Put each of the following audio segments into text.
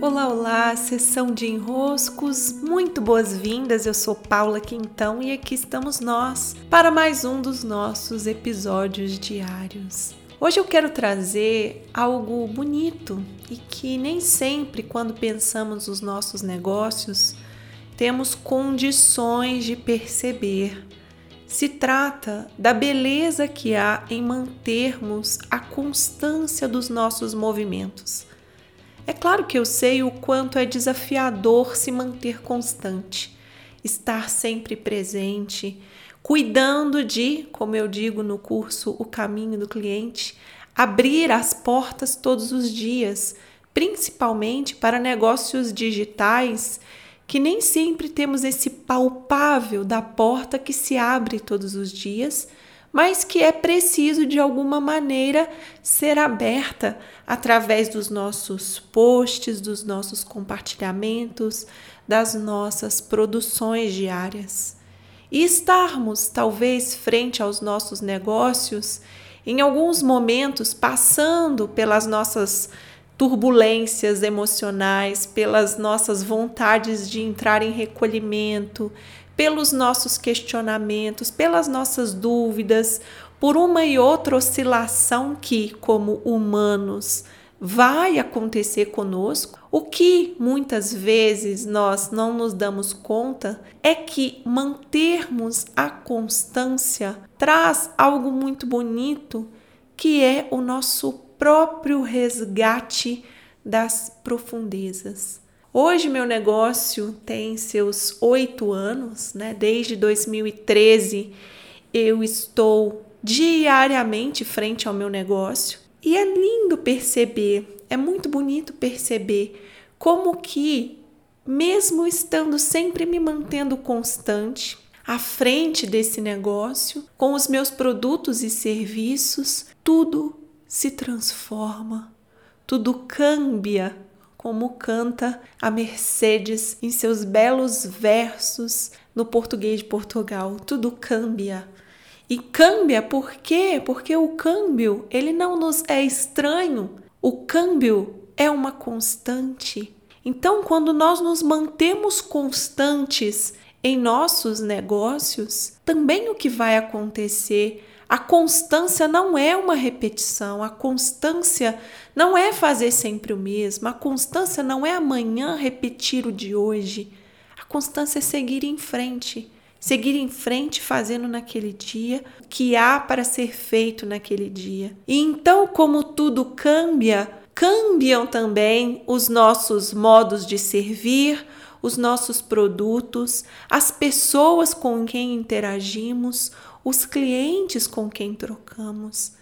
Olá, olá, sessão de enroscos, muito boas-vindas. Eu sou Paula Quintão e aqui estamos nós para mais um dos nossos episódios diários. Hoje eu quero trazer algo bonito e que nem sempre, quando pensamos nos nossos negócios, temos condições de perceber. Se trata da beleza que há em mantermos a constância dos nossos movimentos é claro que eu sei o quanto é desafiador se manter constante, estar sempre presente, cuidando de, como eu digo no curso O Caminho do Cliente, abrir as portas todos os dias, principalmente para negócios digitais que nem sempre temos esse palpável da porta que se abre todos os dias mas que é preciso de alguma maneira ser aberta através dos nossos posts, dos nossos compartilhamentos, das nossas produções diárias. E estarmos, talvez, frente aos nossos negócios, em alguns momentos passando pelas nossas turbulências emocionais, pelas nossas vontades de entrar em recolhimento, pelos nossos questionamentos, pelas nossas dúvidas, por uma e outra oscilação que, como humanos, vai acontecer conosco, o que muitas vezes nós não nos damos conta é que mantermos a constância traz algo muito bonito, que é o nosso próprio resgate das profundezas. Hoje meu negócio tem seus oito anos, né? Desde 2013 eu estou diariamente frente ao meu negócio e é lindo perceber, é muito bonito perceber como que mesmo estando sempre me mantendo constante à frente desse negócio, com os meus produtos e serviços, tudo se transforma, tudo cambia como canta a Mercedes em seus belos versos no português de Portugal. Tudo cambia. E cambia por quê? Porque o câmbio, ele não nos é estranho. O câmbio é uma constante. Então, quando nós nos mantemos constantes em nossos negócios, também o que vai acontecer a constância não é uma repetição, a constância não é fazer sempre o mesmo, a constância não é amanhã repetir o de hoje. A constância é seguir em frente, seguir em frente fazendo naquele dia o que há para ser feito naquele dia. E então, como tudo cambia, cambiam também os nossos modos de servir, os nossos produtos, as pessoas com quem interagimos, os clientes com quem trocamos.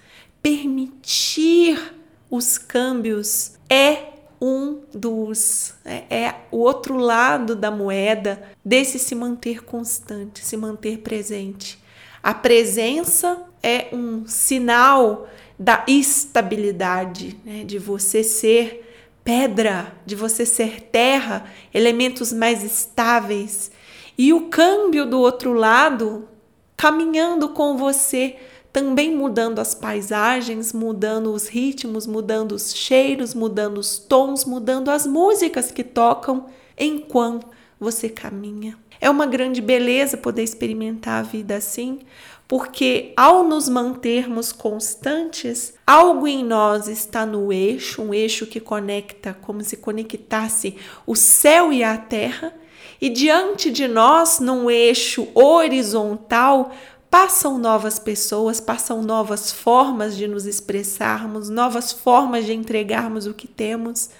Permitir os câmbios é um dos é, é, o outro lado da moeda desse se manter constante, se manter presente. A presença é um sinal da estabilidade, né? de você ser pedra, de você ser terra, elementos mais estáveis. E o câmbio do outro lado caminhando com você, também mudando as paisagens, mudando os ritmos, mudando os cheiros, mudando os tons, mudando as músicas que tocam enquanto você caminha. É uma grande beleza poder experimentar a vida assim, porque ao nos mantermos constantes, algo em nós está no eixo, um eixo que conecta como se conectasse o céu e a terra, e diante de nós, num eixo horizontal, passam novas pessoas, passam novas formas de nos expressarmos, novas formas de entregarmos o que temos.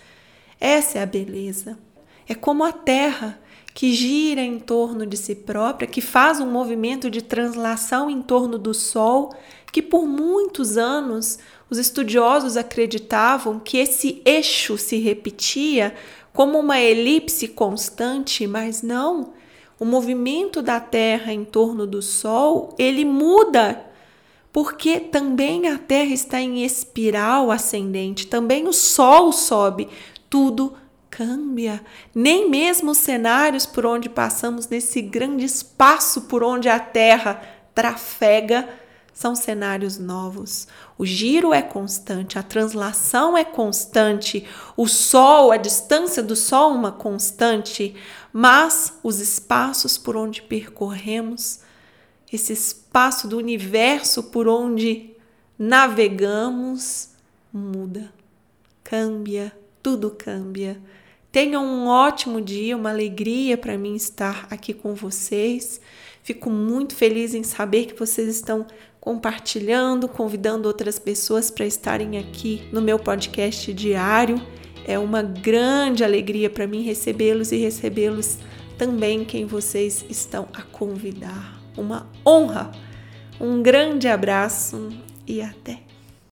Essa é a beleza. É como a terra que gira em torno de si própria, que faz um movimento de translação em torno do Sol, que por muitos anos os estudiosos acreditavam que esse eixo se repetia como uma elipse constante, mas não. O movimento da Terra em torno do Sol, ele muda, porque também a Terra está em espiral ascendente, também o Sol sobe, tudo cambia. Nem mesmo os cenários por onde passamos nesse grande espaço por onde a Terra trafega são cenários novos. O giro é constante, a translação é constante, o sol, a distância do sol uma constante, mas os espaços por onde percorremos, esse espaço do universo por onde navegamos, muda, cambia, tudo cambia. Tenham um ótimo dia, uma alegria para mim estar aqui com vocês. Fico muito feliz em saber que vocês estão compartilhando, convidando outras pessoas para estarem aqui no meu podcast diário. É uma grande alegria para mim recebê-los e recebê-los também quem vocês estão a convidar. Uma honra. Um grande abraço e até!